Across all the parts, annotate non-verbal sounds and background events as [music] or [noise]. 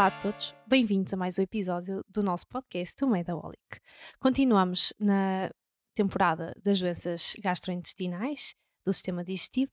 Olá a todos, bem-vindos a mais um episódio do nosso podcast, o Medaholic. Continuamos na temporada das doenças gastrointestinais do sistema digestivo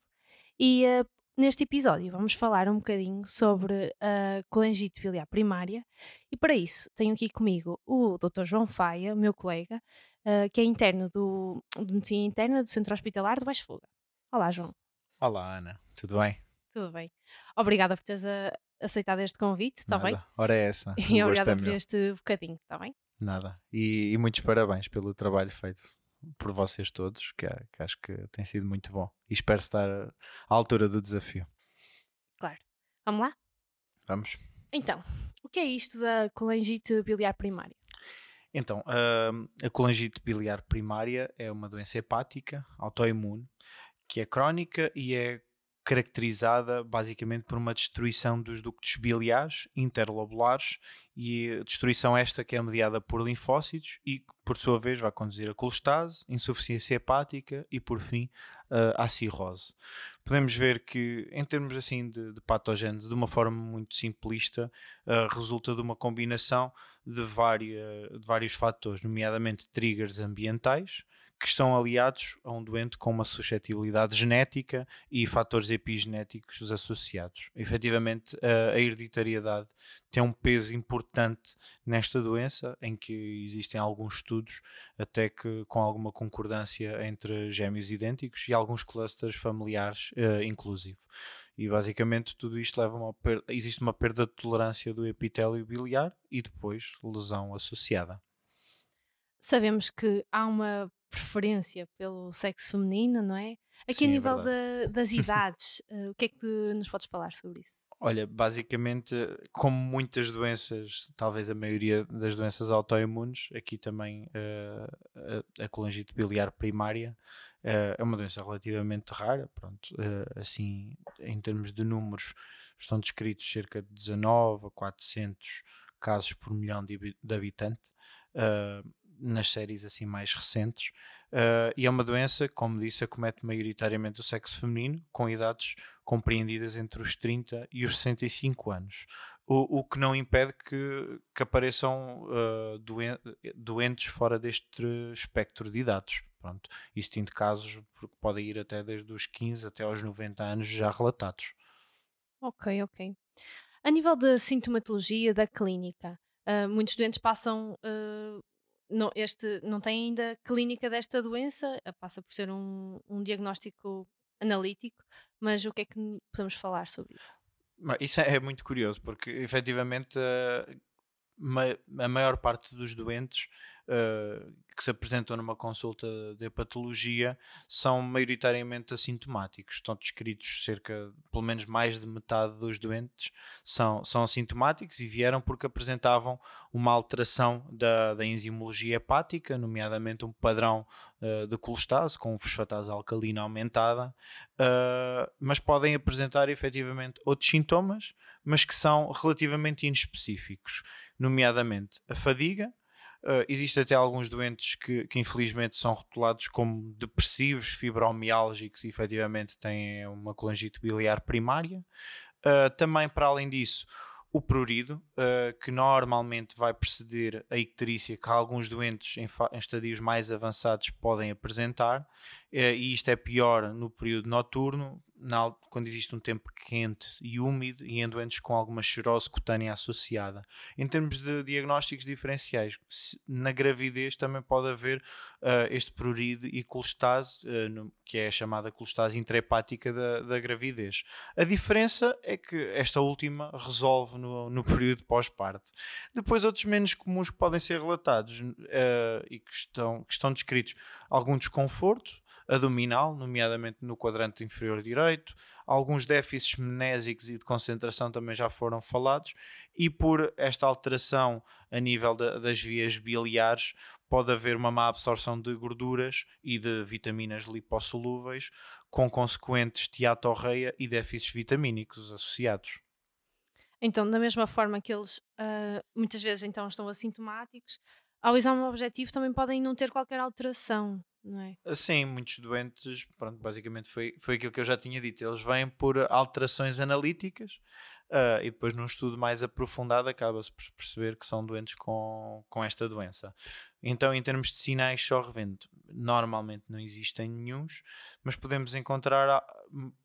e uh, neste episódio vamos falar um bocadinho sobre a colangite biliar primária e para isso tenho aqui comigo o Dr. João Faia, meu colega, uh, que é interno do, de Medicina Interna do Centro Hospitalar de Baixo Fuga. Olá, João. Olá, Ana. Tudo bem? Tudo bem. Obrigada por teres a, aceitado este convite, está bem? Ora é essa. [laughs] E obrigada por este bocadinho, está bem? Nada. E, e, muitos parabéns pelo trabalho feito por vocês todos, que, que, acho que tem sido muito bom. E espero estar à altura do desafio. Claro. Vamos lá? Vamos. Então, o que é isto da colangite biliar primária? Então, a, a colangite biliar primária é uma doença hepática autoimune que é crónica e é caracterizada basicamente por uma destruição dos ductos biliares interlobulares e destruição esta que é mediada por linfócitos e por sua vez vai conduzir a colestase, insuficiência hepática e por fim a cirrose. Podemos ver que em termos assim de, de patogênese, de uma forma muito simplista, uh, resulta de uma combinação de, de vários fatores, nomeadamente triggers ambientais, que estão aliados a um doente com uma suscetibilidade genética e fatores epigenéticos associados. Efetivamente, a, hereditariedade tem um peso importante nesta doença, em que existem alguns estudos, até que com alguma concordância entre gêmeos idênticos e alguns clusters familiares, uh, inclusive. E basicamente tudo isto leva a uma perda, existe uma perda de tolerância do epitélio biliar e depois lesão associada. Sabemos que há uma preferência pelo sexo feminino, não é? Aqui Sim, a é nível é das [laughs] idades, uh, o que é que nos podes falar sobre isso? Olha, basicamente, como muitas doenças, talvez a maioria das doenças autoimunes, aqui também uh, a, a colangite biliar primária uh, é uma doença relativamente rara. Pronto, uh, assim, em termos de números, estão descritos cerca de 19 a 400 casos por milhão de, de habitante nas séries assim mais recentes. Uh, e é uma doença, como disse, acomete maioritariamente o sexo feminino, com idades compreendidas entre os 30 e os 65 anos. O, o que não impede que, que apareçam uh, doen doentes fora deste espectro de idades. Pronto, existindo casos que podem ir até desde os 15 até aos 90 anos já relatados. Ok, ok. A nível da sintomatologia da clínica, uh, muitos doentes passam não, este não tem ainda clínica desta doença, eh, passa por ser um, um diagnóstico analítico, mas o que é que podemos falar sobre isso? Isso é muito curioso, porque efetivamente eh, a maior parte dos doentes uh, que se apresentam numa consulta de patologia são maioritariamente assintomáticos. Estão descritos cerca, pelo menos mais de metade dos doentes são, são assintomáticos e vieram porque apresentavam uma alteração da, da enzimologia hepática, nomeadamente um padrão uh, de colestase com fosfatase alcalina aumentada, uh, mas podem apresentar efetivamente outros sintomas, mas que são relativamente inespecíficos, nomeadamente a fadiga, Uh, existe até alguns doentes que, que, infelizmente são rotulados como depressivos, fibromiálgicos e efetivamente têm uma colangite biliar primária. Uh, também, para além disso, o prurido, uh, que normalmente vai preceder a icterícia, que alguns doentes em, em estadios mais avançados podem apresentar, e isto é pior no período noturno, na, quando existe um tempo quente e úmido e em doentes com alguma xerose cutânea associada. Em termos de diagnósticos diferenciais, na gravidez também pode haver uh, este prurido e colestase, uh, no, que é a chamada colestase intrahepática da, da, gravidez. A diferença é que esta última resolve no, no período pós-parto. Depois, outros menos comuns podem ser relatados uh, e que estão, que estão descritos, algum desconforto, abdominal, nomeadamente no quadrante inferior direito. Alguns déficits mnésicos e de concentração também já foram falados, e por esta alteração a nível das vias biliares, pode haver uma má absorção de gorduras e de vitaminas lipossolúveis, com consequentes tiatorreia e déficits vitamínicos associados. Então, da mesma forma que eles uh, muitas vezes então estão assintomáticos, ao exame objetivo também podem não ter qualquer alteração não é? Sim, muitos doentes, pronto, basicamente foi, foi aquilo que eu já tinha dito, eles vêm por alterações analíticas, Uh, e depois, num estudo mais aprofundado, acaba-se por perceber que são doentes com, com esta doença. Então, em termos de sinais, só revendo, normalmente não existem nenhums, mas podemos encontrar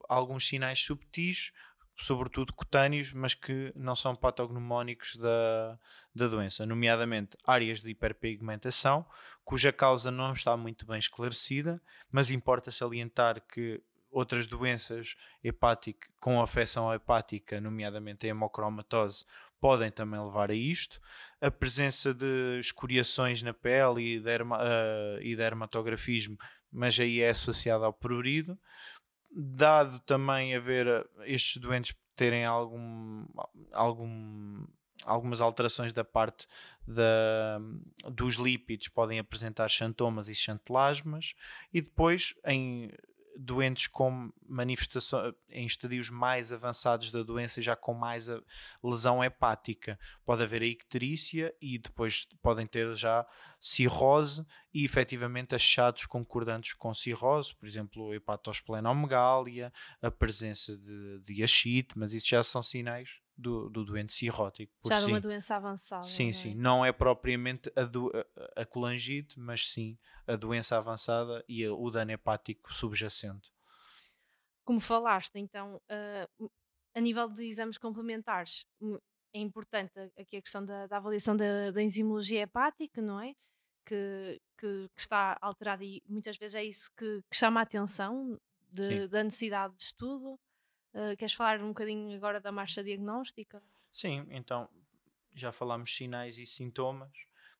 alguns sinais subtis, sobretudo cutâneos, mas que não são patognomónicos da, da doença, nomeadamente áreas de hiperpigmentação, cuja causa não está muito bem esclarecida, mas importa salientar que outras doenças hepáticas com afecção hepática, nomeadamente a hemocromatose, podem também levar a isto. A presença de escoriações na pele e, derma, uh, e dermatografismo, mas aí é associada ao prurido. Dado também haver eh, estes doentes terem algum, algum algumas alterações da parte da, dos lípidos podem apresentar xantomas e xantelasmas e depois em doentes com manifestação em estadios mais avançados da doença já com mais lesão hepática. Pode haver a icterícia e depois podem ter já cirrose e efetivamente achados concordantes com cirrose, por exemplo, hepatosplenomegália, a presença de, de mas isso já são sinais do, do doente cirrótico. Já de uma doença avançada. Sim, é? sim. Não é propriamente a, do, a, a colangite, mas sim a doença avançada e a, o dano hepático subjacente. Como falaste, então, uh, a nível de exames complementares, hum, é importante aqui a questão da, da avaliação da, da, enzimologia hepática, não é? Que, que, que, está alterada e muitas vezes é isso que, que chama a atenção de, da necessidade de estudo. Uh, queres falar um bocadinho agora da marcha diagnóstica? Sim, então já falámos sinais e sintomas,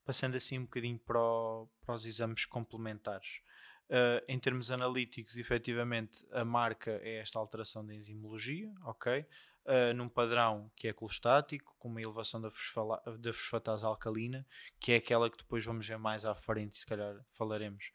passando assim um bocadinho para, o, para os exames complementares. Uh, em termos analíticos, efetivamente, a marca é esta alteração da enzimologia, ok? Uh, num padrão que é colostático, com uma elevação da, da fosfatase alcalina, que é aquela que depois vamos ver mais à frente, se calhar falaremos,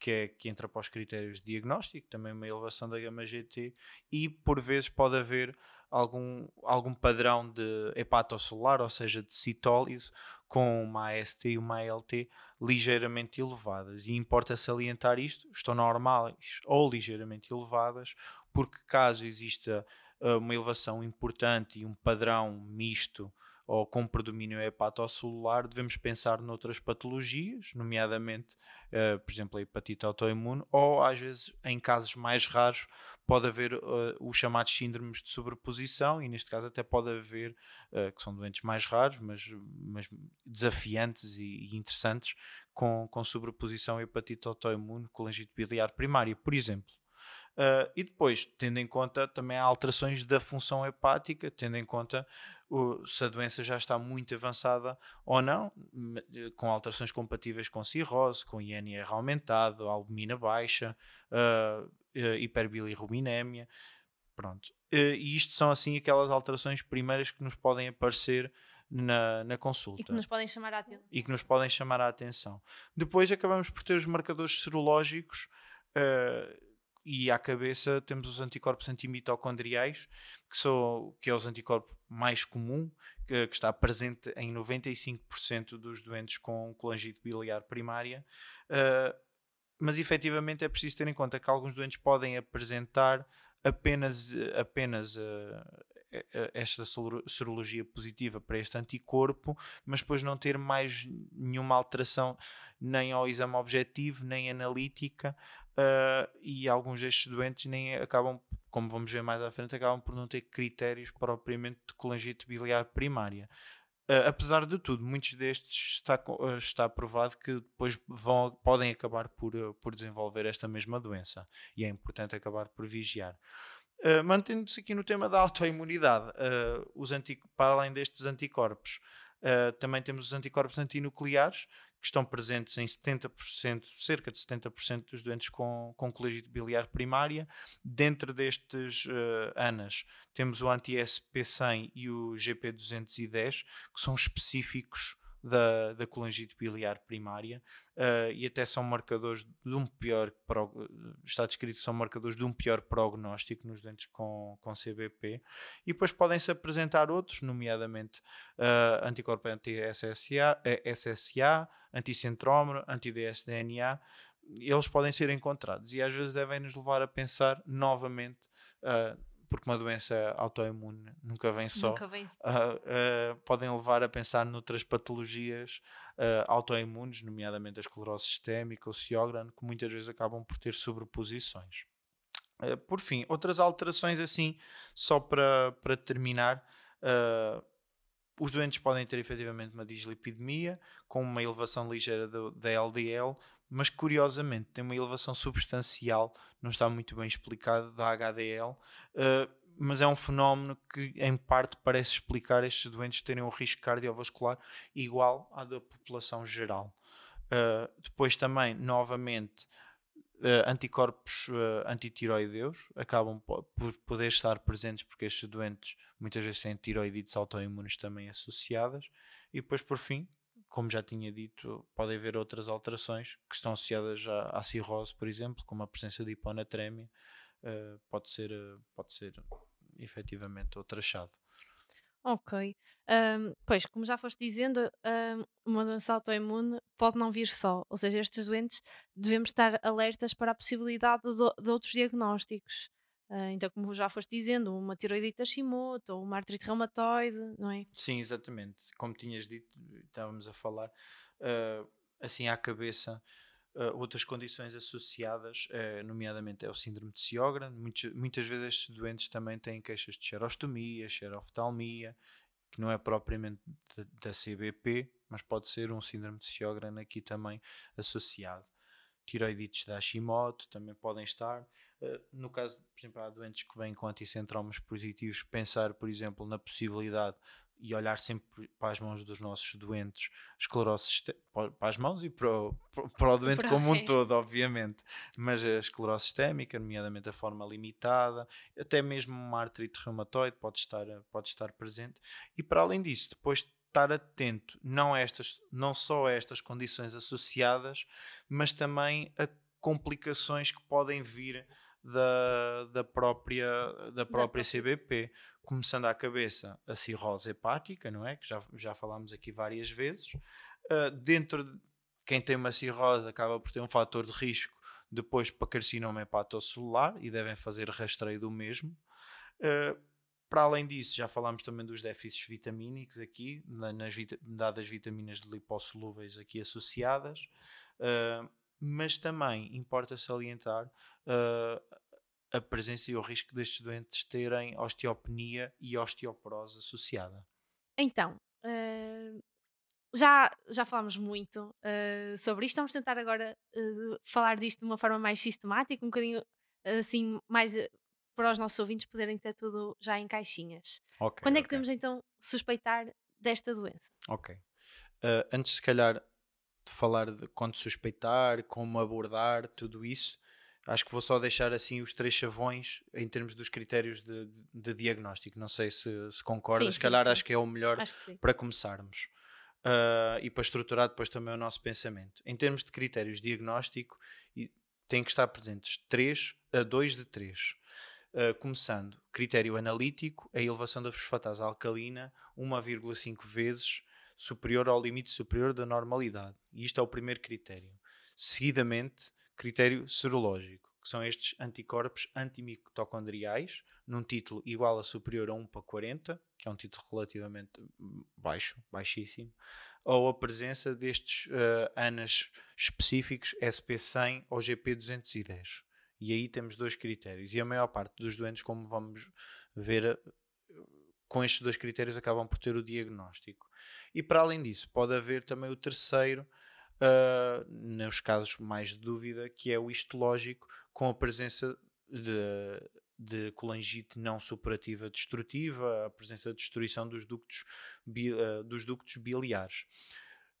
que, é, que entra para os critérios de diagnóstico, também uma elevação da gama-GT, e por vezes pode haver algum, algum padrão de hepatocelular, ou seja, de citólise, com uma AST e uma ALT ligeiramente elevadas. E importa salientar isto, estão normais ou ligeiramente elevadas, porque caso exista uh, uma elevação importante e um padrão misto ou com predomínio hepatocelular, devemos pensar noutras patologias, nomeadamente, uh, por exemplo, a hepatite autoimune, ou às vezes, em casos mais raros, pode haver uh, os chamados síndromes de sobreposição, e neste caso até pode haver, uh, que são doentes mais raros, mas, mas desafiantes e, e interessantes, com, com sobreposição hepatite autoimune, colangite biliar primária, por exemplo. Uh, e depois, tendo em conta também há alterações da função hepática, tendo em conta uh, se a doença já está muito avançada ou não, com alterações compatíveis com cirrose, com INR aumentado, albumina baixa, uh, hiperbilirrubinémia. Pronto. e isto são assim aquelas alterações primeiras que nos podem aparecer na, na, consulta. E que nos podem chamar a atenção. E que nos podem chamar a atenção. Depois acabamos por ter os marcadores serológicos. Uh, e à cabeça temos os anticorpos antimitocondriais, que, são, que é os anticorpos mais comum, que, que está presente em 95% dos doentes com colangite biliar primária. Uh, mas efetivamente é preciso ter em conta que alguns doentes podem apresentar apenas, apenas uh, esta serologia positiva para este anticorpo, mas depois não ter mais nenhuma alteração nem ao exame objetivo, nem analítica, uh, e alguns destes doentes nem acabam, como vamos ver mais à frente, acabam por não ter critérios propriamente de colangite biliar primária. Uh, apesar de tudo, muitos destes está, uh, está provado que depois vão, podem acabar por, por desenvolver esta mesma doença e é importante acabar por vigiar. Uh, Mantendo-se aqui no tema da autoimunidade, os para além destes anticorpos, também temos os anticorpos antinucleares, que estão presentes em 70%, cerca de 70% dos doentes com, com colégio biliar primária. Dentro destes uh, ANAs, temos o anti-SP100 e o GP210, que são específicos da, da colangite biliar primária uh, e até são marcadores de um pior, está descrito são marcadores de um pior prognóstico nos dentes com, com CBP e depois podem-se apresentar outros, nomeadamente uh, anticorpo anti-SSA, SSA, anticentrómero, anti-dsDNA, eles podem ser encontrados e às vezes devem nos levar a pensar novamente uh, porque uma doença autoimune nunca vem só, Nunca vem. uh, uh, podem levar a pensar noutras patologias uh, autoimunes, nomeadamente a esclerose sistémica, o Sjögren, que muitas vezes acabam por ter sobreposições. por fim, outras alterações assim, só para, para terminar, os doentes podem ter efetivamente uma dislipidemia com uma elevação ligeira da LDL, mas curiosamente tem uma elevação substancial, não está muito bem explicado, da HDL, uh, mas é um fenómeno que em parte parece explicar estes doentes terem um risco cardiovascular igual à da população geral. Uh, depois também, novamente, uh, anticorpos uh, antitiroideus acabam por poder estar presentes porque estes doentes muitas vezes têm tiroidites autoimunes também associadas. E depois, por fim, como já tinha dito, podem haver outras alterações que estão associadas à, à cirrose, por exemplo, como a presença de hiponatrémia, uh, pode ser, uh, pode ser efetivamente outro achado. Ok. Um, pois, como já foste dizendo, um, uma doença autoimune pode não vir só, ou seja, estes doentes devemos estar alertas para a possibilidade de, de outros diagnósticos. Uh, então, como já foste dizendo, uma tiroidite Hashimoto ou uma artrite reumatoide, não é? Sim, exatamente. Como tinhas dito, estávamos a falar, uh, assim à cabeça, uh, outras condições associadas, nomeadamente é o síndrome de Sjögren. Muitas, muitas vezes estes doentes também têm queixas de xerostomia, xeroftalmia, que não é propriamente da CBP, mas pode ser um síndrome de Sjögren aqui também associado. Tiroidites da Hashimoto também podem estar. Eh, no caso, por exemplo, há doentes que vêm com anticentromas positivos, pensar, por exemplo, na possibilidade e olhar sempre para as mãos dos nossos doentes, esclerose para as mãos e para o, para o [laughs] doente para como um todo, obviamente, mas a esclerose sistémica, nomeadamente a forma limitada, até mesmo uma artrite reumatoide pode estar, pode estar presente. E para além disso, depois estar atento não, estas, não só a estas condições associadas, mas também a complicações que podem vir da, da própria, da própria CBP. Começando à cabeça a cirrose hepática, não é? Que já, já falámos aqui várias vezes. Uh, dentro de quem tem uma cirrose acaba por ter um fator de risco depois para carcinoma hepatocelular e devem fazer rastreio do mesmo. Uh, para além disso, já falámos também dos déficits vitamínicos aqui, nas dadas vitaminas lipossolúveis aqui associadas. Uh, mas também importa salientar uh, a presença e o risco destes doentes terem osteopenia e osteoporose associada. Então, uh, já, já falámos muito uh, sobre isto, vamos tentar agora falar disto de uma forma mais sistemática, um bocadinho assim, mais para os nossos ouvintes poderem ter tudo já em caixinhas. Okay, Quando é que okay. devemos então suspeitar desta doença? Ok. antes, se calhar, de falar de quando suspeitar, como abordar, tudo isso. Acho que vou só deixar assim os três chavões em termos dos critérios de, de, diagnóstico. Não sei se, se concordas, se calhar sim. acho que é o melhor para começarmos. Uh, e para estruturar depois também o nosso pensamento. Em termos de critérios de diagnóstico, tem que estar presentes três, uh, dois de três. Uh, começando, critério analítico, a elevação da fosfatase alcalina 1,5 vezes superior ao limite superior da normalidade. E isto é o primeiro critério. Seguidamente, critério serológico, que são estes anticorpos antimitocondriais, num título igual a superior a 1 para 40, que é um título relativamente baixo, baixíssimo, ou a presença destes uh, ANAs específicos SP100 ou GP210. E aí temos dois critérios. E a maior parte dos doentes, como vamos ver, com estes dois critérios acabam por ter o diagnóstico. E para além disso, pode haver também o terceiro, uh, nos casos mais de dúvida, que é o histológico, com a presença de, de colangite não superativa destrutiva, a presença de destruição dos ductos, bi, uh, dos ductos biliares.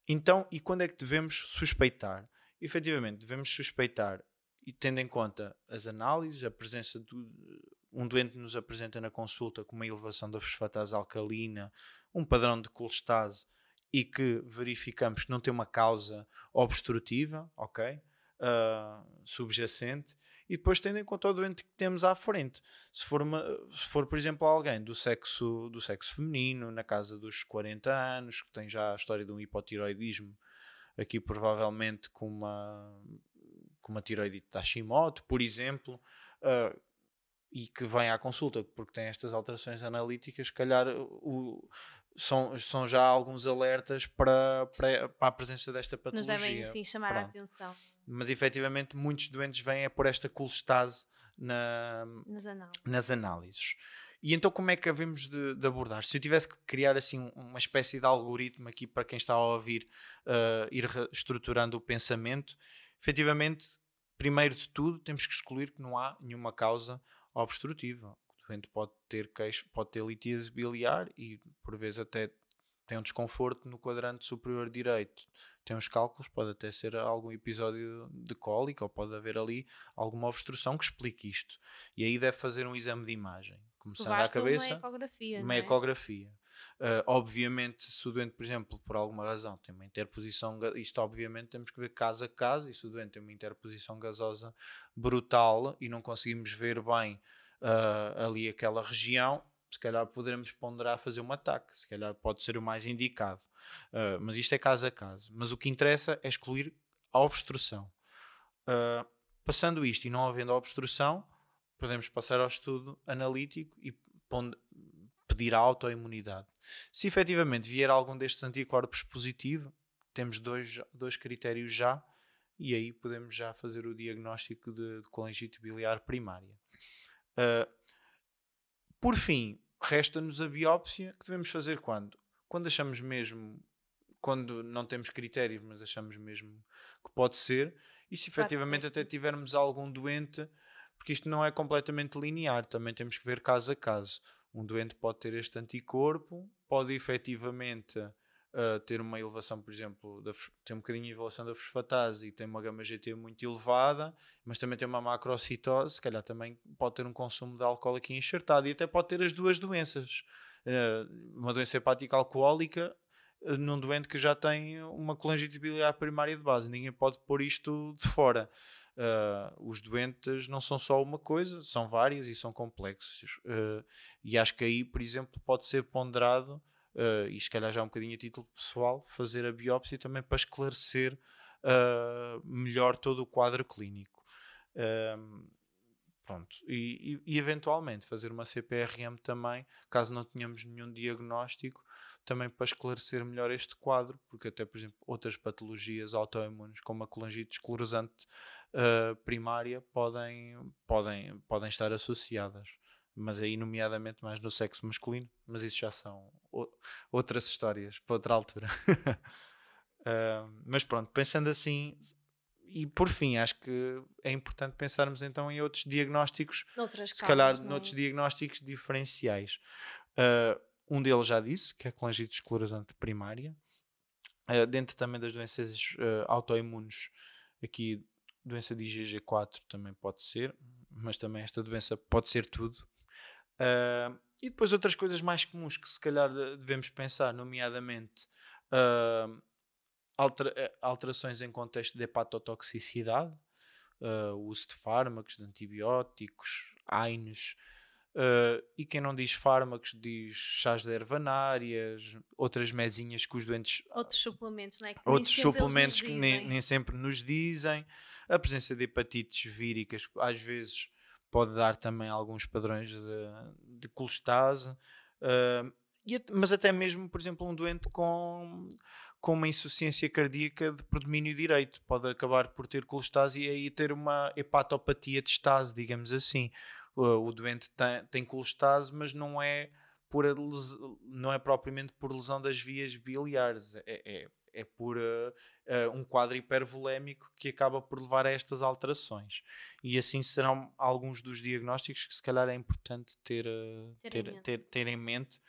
Então, e quando é que devemos suspeitar? Efetivamente, devemos suspeitar, e tendo em conta as análises, a presença de um doente nos apresenta na consulta com uma elevação da fosfatase alcalina, um padrão de colestase e que verificamos que não tem uma causa obstrutiva, ok? Uh, subjacente, e depois tendo em conta o doente que temos à frente. Se for, uma, se for, por exemplo, alguém do sexo, do sexo feminino, na casa dos 40 anos, que tem já a história de um hipotiroidismo, aqui provavelmente com uma, com uma tiroidite de Hashimoto, por exemplo, uh, e que vem à consulta porque tem estas alterações analíticas, se calhar o, são, são já alguns alertas para, para, para a presença desta patologia. Nos devem sim chamar Pronto. a atenção. Mas efetivamente muitos doentes vêm é por esta colestase na, nas, análises. nas análises. E então como é que havemos de, de, abordar? Se eu tivesse que criar assim uma espécie de algoritmo aqui para quem está a ouvir, uh, ir estruturando o pensamento, efetivamente, primeiro de tudo, temos que excluir que não há nenhuma causa obstrutiva. O doente pode ter queixo, pode ter litíase biliar e por vezes até tem um desconforto no quadrante superior direito, tem uns cálculos, pode até ser algum episódio de cólica ou pode haver ali alguma obstrução que explique isto. E aí deve fazer um exame de imagem, começando à cabeça. Uma ecografia. Uma é? ecografia. Uh, obviamente, se o doente, por exemplo, por alguma razão tem uma interposição, isto obviamente temos que ver caso a caso, e se o doente tem uma interposição gasosa brutal e não conseguimos ver bem uh, ali aquela região, se calhar poderemos ponderar fazer um ataque, se calhar pode ser o mais indicado. Uh, mas isto é caso a caso. Mas o que interessa é excluir a obstrução. Uh, passando isto e não havendo obstrução, podemos passar ao estudo analítico e pedir a autoimunidade. Se efetivamente vier algum destes anticorpos positivo, temos dois, dois critérios já, e aí podemos já fazer o diagnóstico de, de colangite biliar primária. Uh, por fim, resta-nos a biópsia que devemos fazer quando? Quando achamos mesmo, quando não temos critérios, mas achamos mesmo que pode ser, e se efetivamente até tivermos algum doente, porque isto não é completamente linear, também temos que ver caso a caso. Um doente pode ter este anticorpo, pode efetivamente uh, ter uma elevação, por exemplo, da, tem um bocadinho de elevação da fosfatase e tem uma gama GT muito elevada, mas também tem uma macrocitose, se calhar também pode ter um consumo de álcool aqui enxertado e até pode ter as duas doenças. Uh, uma doença hepática alcoólica uh, num doente que já tem uma colangite biliar primária de base. Ninguém pode pôr isto de fora. Uh, os doentes não são só uma coisa, são várias e são complexos. Uh, e acho que aí, por exemplo, pode ser ponderado uh, e se calhar já um bocadinho a título pessoal, fazer a biópsia também para esclarecer melhor todo o quadro clínico. Pronto. E, e, e, eventualmente fazer uma CPRM também, caso não tenhamos nenhum diagnóstico, também para esclarecer melhor este quadro, porque até, por exemplo, outras patologias autoimunes, como a colangite esclerosante uh, primária, podem, podem, podem estar associadas mas aí nomeadamente mais no sexo masculino, mas isso já são outras histórias para outra altura. uh, [laughs] mas pronto, pensando assim, e por fim, acho que é importante pensarmos então em outros diagnósticos, Noutras se calhar não... noutros diagnósticos diferenciais. Uh, um deles já disse, que é a colangite esclerosante primária. Uh, dentro também das doenças uh, autoimunes, aqui doença de IgG4 também pode ser, mas também esta doença pode ser tudo. Uh, e depois outras coisas mais comuns que se calhar devemos pensar, nomeadamente uh, altera alterações em contexto de hepatotoxicidade, uh, o uso de fármacos, de antibióticos, AINES, uh, e quem não diz fármacos diz chás de ervanárias, outras mesinhas que os doentes... Outros suplementos, não é? Que outros suplementos que nem, nem sempre nos dizem, a presença de hepatites víricas, às vezes pode dar também alguns padrões de, de colestase, uh, e, mas até mesmo, por exemplo, um doente com, com uma insuficiência cardíaca de predomínio direito pode acabar por ter colestase e aí ter uma hepatopatia de estase, digamos assim. O, o doente tem, tem colestase, mas não é por não é propriamente por lesão das vias biliares, é, é é por uh, uh, um quadro hipervolémico que acaba por levar a estas alterações. E assim serão alguns dos diagnósticos que se calhar é importante ter, uh, ter, ter, ter, ter, em mente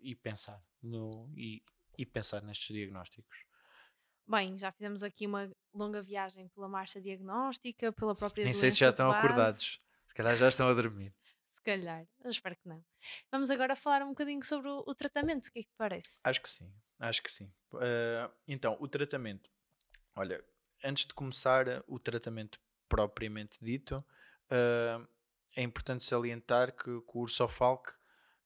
e pensar no, e, e pensar nestes diagnósticos. Bem, já fizemos aqui uma longa viagem pela marcha diagnóstica, pela própria Nem sei se já estão acordados. Se calhar já estão a dormir. se calhar, eu espero que não. Vamos agora falar um bocadinho sobre o, o tratamento, o que é que te parece? Acho que sim. Acho que sim. Uh, então, o tratamento. Olha, antes de começar o tratamento propriamente dito, uh, é importante salientar que, que o Ursofalc,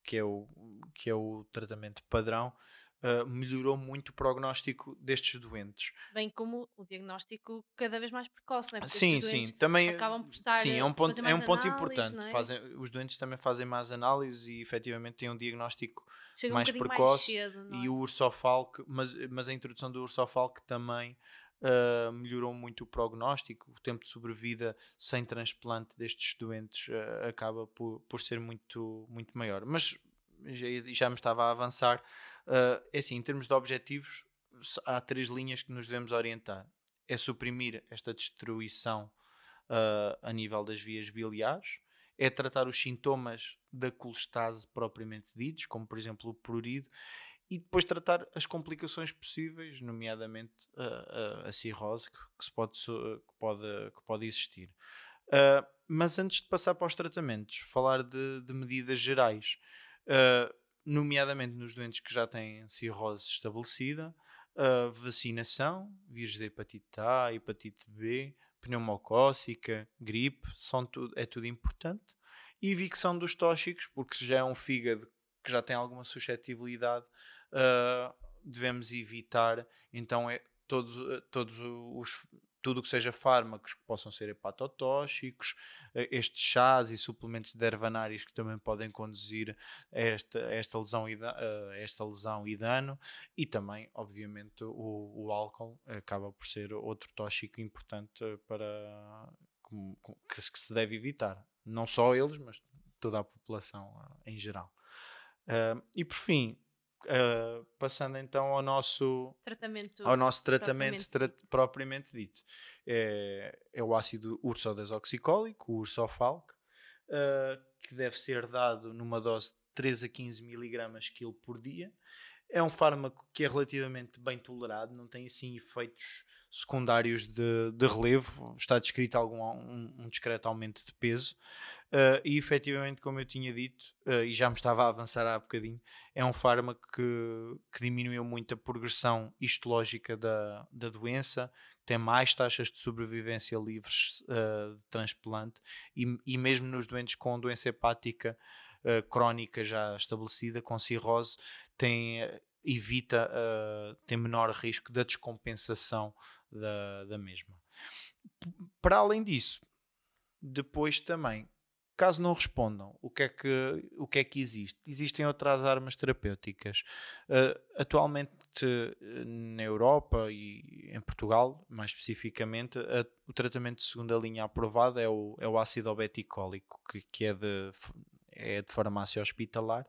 que é o, que é o tratamento padrão, uh, melhorou muito o prognóstico destes doentes. Bem como o diagnóstico cada vez mais precoce, não é? Porque sim, sim, também acabam por estar sim, é um ponto, é um ponto importante. É? Fazem, os doentes também fazem mais análises e efetivamente têm um diagnóstico Chega mais um precoce mais cedo, e é? o ursofalk, mas, mas a introdução do ursofalk também uh, melhorou muito o prognóstico, o tempo de sobrevida sem transplante destes doentes uh, acaba por, por ser muito, muito maior. Mas já, já me estava a avançar. Uh, é assim, em termos de objetivos, há três linhas que nos devemos orientar. É suprimir esta destruição uh, a nível das vias biliares, é tratar os sintomas da colestase propriamente ditos, como por exemplo o prurido, e depois tratar as complicações possíveis, nomeadamente a, a, a cirrose que, que, se pode, que, pode, que pode existir. Uh, mas antes de passar para os tratamentos, falar de, de medidas gerais, uh, nomeadamente nos doentes que já têm cirrose estabelecida, uh, vacinação, vírus da hepatite A, hepatite B, pneumocócica, gripe, são tudo, é tudo importante. E evicção dos tóxicos, porque se já é um fígado que já tem alguma suscetibilidade, uh, devemos evitar então é todos, todos os tudo o que seja fármacos que possam ser hepatotóxicos, estes chás e suplementos de ervanários que também podem conduzir a esta, a esta, lesão, e esta lesão e dano, e também, obviamente, o, o álcool acaba por ser outro tóxico importante para que, que se deve evitar. Não só eles, mas toda a população em geral. Uh, e por fim, uh, passando então ao nosso tratamento, ao nosso tratamento propriamente, tra propriamente dito, é, é, o ácido ursodesoxicólico, o ursofalc, uh, que deve ser dado numa dose de 3 a 15 miligramas quilo por dia. É um fármaco que é relativamente bem tolerado, não tem assim efeitos secundários de, de relevo, está descrito algum um, um discreto aumento de peso. Uh, e efetivamente, como eu tinha dito, uh, e já me estava a avançar há bocadinho, é um fármaco que, que diminuiu muito a progressão histológica da, da doença, tem mais taxas de sobrevivência livres uh, de transplante, e, e mesmo nos doentes com doença hepática crónica já estabelecida, com cirrose, tem, evita, tem menor risco da descompensação da, da mesma. Para além disso, depois também Caso não respondam, o que é que, o que, é que existe? Existem outras armas terapêuticas. Uh, atualmente, na Europa e em Portugal, mais especificamente, a, o tratamento de segunda linha aprovado é o, é o ácido obeticólico, que, que é de é de farmácia hospitalar,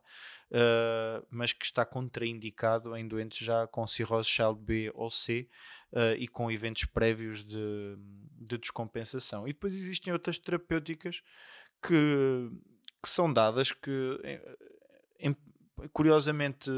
uh, mas que está contraindicado em doentes já com cirrose Child B ou C uh, e com eventos prévios de, de descompensação. E depois existem outras terapêuticas que, que são dadas que, em, curiosamente,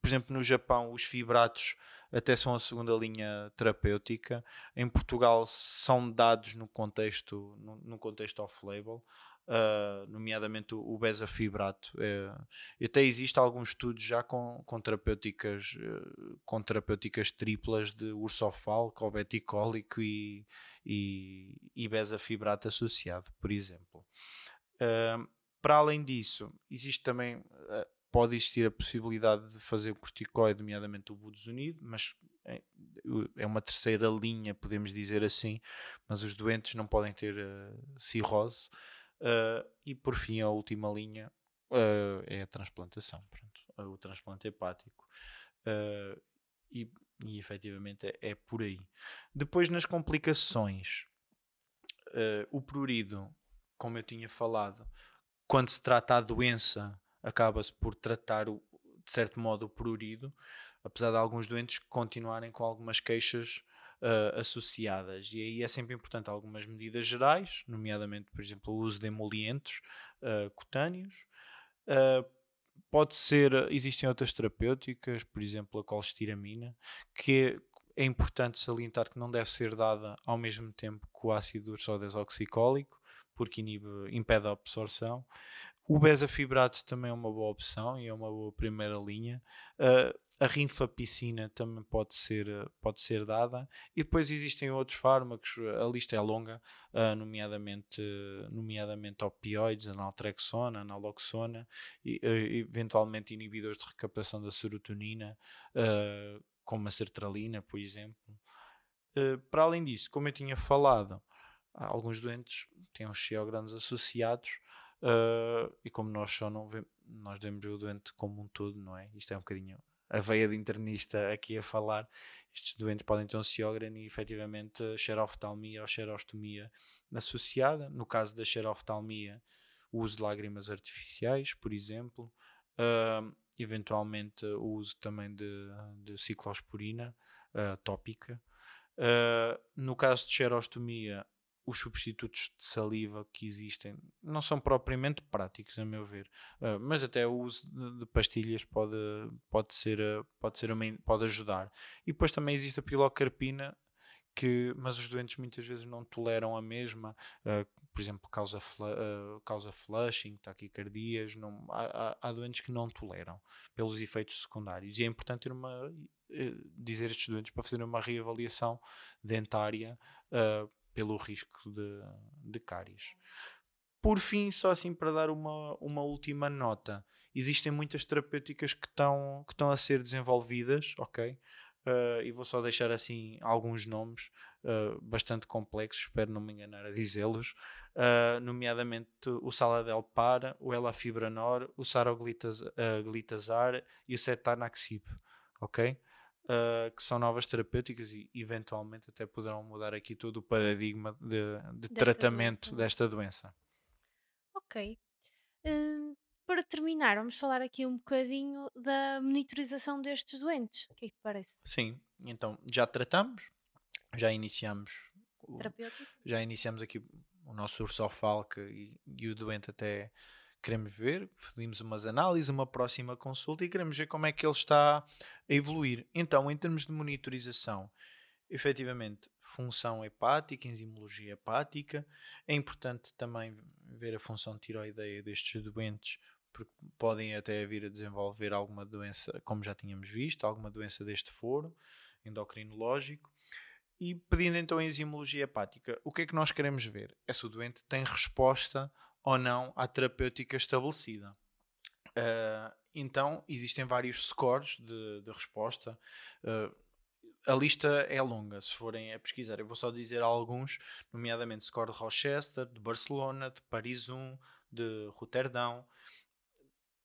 por exemplo, no Japão, os fibratos até são a segunda linha terapêutica. Em Portugal são dados no contexto, no, no contexto off-label. Uh, nomeadamente o, o bezafibrato. É, até existe alguns estudos já com, com, terapêuticas, uh, com terapêuticas triplas de ursofal, cobeticólico e, e, e bezafibrato associado, por exemplo. Uh, para além disso, existe também, pode existir a possibilidade de fazer o corticoide, nomeadamente o budesonide, mas é, é uma terceira linha, podemos dizer assim, mas os doentes não podem ter cirrose. Uh, e por fim, a última linha uh, é a transplantação, pronto, o transplante hepático. Uh, e, e efetivamente é, é, por aí. Depois, nas complicações, o prurido, como eu tinha falado, quando se trata a doença, acaba-se por tratar, o, de certo modo, o prurido, apesar de alguns doentes continuarem com algumas queixas uh, associadas. E aí é sempre importante algumas medidas gerais, nomeadamente, por exemplo, o uso de emolientes uh, cutâneos. Uh, pode ser, existem outras terapêuticas, por exemplo, a colestiramina, que é, é importante salientar que não deve ser dada ao mesmo tempo que o ácido ursodesoxicólico, porque inibe, impede a absorção. O bezafibrato também é uma boa opção e é uma boa primeira linha. A rinfapicina também pode ser, pode ser dada. E depois existem outros fármacos, a lista é longa, uh, nomeadamente, nomeadamente opioides, analtrexona, naloxona, e, uh, eventualmente inibidores de recaptação da serotonina, uh, como a sertralina, por exemplo. para além disso, como eu tinha falado, alguns doentes têm os ceogranos associados, e como nós só não vemos, nós vemos o doente como um todo, não é? Isto é um bocadinho a veia de internista aqui a falar, estes doentes podem ter um Sjogren e efetivamente xeroftalmia ou xerostomia associada. No caso da xeroftalmia, o uso de lágrimas artificiais, por exemplo, uh, eventualmente o uso também de, de ciclosporina uh, tópica. Uh, no caso de xerostomia, os substitutos de saliva que existem não são propriamente práticos, a meu ver, uh, mas até o uso de, de, pastilhas pode, pode, ser, uh, pode, ser uma, pode ajudar. E depois também existe a pilocarpina, que, mas os doentes muitas vezes não toleram a mesma, uh, por exemplo, causa, causa flushing, taquicardias, não, há, há, há, doentes que não toleram pelos efeitos secundários. E é importante ter uma, dizer a estes doentes para fazer uma reavaliação dentária pelo risco de, de cáries. Por fim, só assim para dar uma, uma última nota, existem muitas terapêuticas que estão, que a ser desenvolvidas, ok? Uh, e vou só deixar assim alguns nomes uh, bastante complexos, espero não me enganar a dizê-los, uh, nomeadamente o Saladel Para, o Elafibranor, o Saroglitazar e o Cetanaxib, ok? Uh, que são novas terapêuticas e eventualmente até poderão mudar aqui todo o paradigma de, de desta tratamento doença. desta doença. Ok. Uh, para terminar, vamos falar aqui um bocadinho da monitorização destes doentes. O que é que te parece? Sim, então já tratamos, já iniciamos o, já iniciamos aqui o nosso ursofalque e, e o doente até queremos ver, pedimos umas análises, uma próxima consulta e queremos ver como é que ele está a evoluir. Então, em termos de monitorização, efetivamente, função hepática, enzimologia hepática, é importante também ver a função tiroideia destes doentes, porque podem até vir a desenvolver alguma doença, como já tínhamos visto, alguma doença deste foro endocrinológico. E pedindo então a enzimologia hepática, o que é que nós queremos ver? É se o doente tem resposta ou não à terapêutica estabelecida. Uh, então, existem vários scores de, de resposta. Uh, a lista é longa, se forem a pesquisar. Eu vou só dizer alguns, nomeadamente score de Rochester, de Barcelona, de Paris 1, de Roterdão.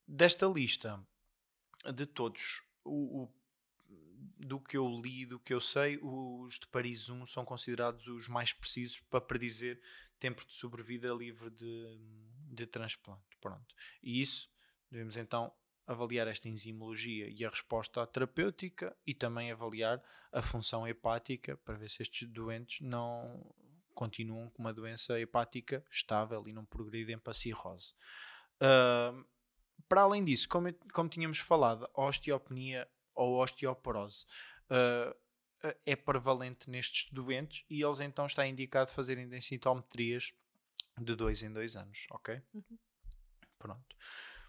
Desta lista, de todos, o, o, do que eu li, do que eu sei, os de Paris 1 são considerados os mais precisos para predizer tempo de sobrevida livre de, de transplante. Pronto. E isso devemos então avaliar esta enzimologia e a resposta terapêutica e também avaliar a função hepática para ver se estes doentes não continuam com uma doença hepática estável e não progridem para cirrose. Uh, para além disso, como, como tínhamos falado, a osteopenia ou osteoporose uh, é prevalente nestes doentes e eles então está indicado fazerem densitometrias de dois em dois anos, ok? Uhum. Pronto.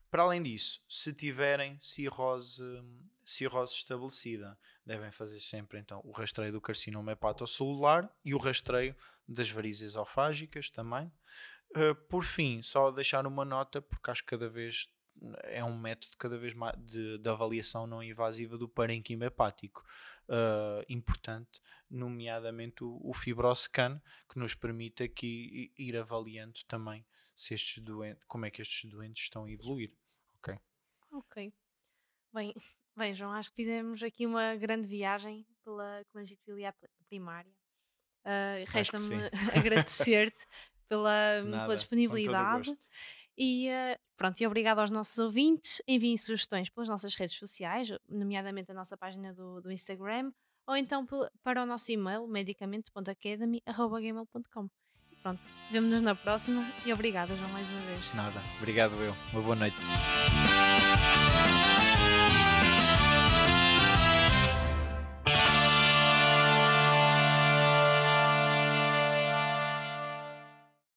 Para além disso, se tiverem cirrose, cirrose estabelecida, devem fazer sempre então o rastreio do carcinoma hepatocelular e o rastreio das varizes esofágicas também. Uh, por fim, só deixar uma nota, porque acho que cada vez é um método cada vez mais de, de avaliação não invasiva do parenquima hepático uh, importante, nomeadamente o, o fibroscan, que nos permite aqui ir avaliando também se estes doentes, como é que estes doentes estão a evoluir. Ok. Ok. Bem, [laughs] bem, João, acho que fizemos aqui uma grande viagem pela colangite biliar primária. Uh, Resta-me [laughs] agradecer-te pela, [laughs] pela disponibilidade. E uh, pronto, e obrigado aos nossos ouvintes. Enviem sugestões pelas nossas redes sociais, nomeadamente a nossa página do, do Instagram, ou então para o nosso e-mail medicamento.academy.gmail.com. Pronto, vemo-nos na próxima e obrigada, João, mais uma vez. Nada, obrigado eu. Uma boa noite.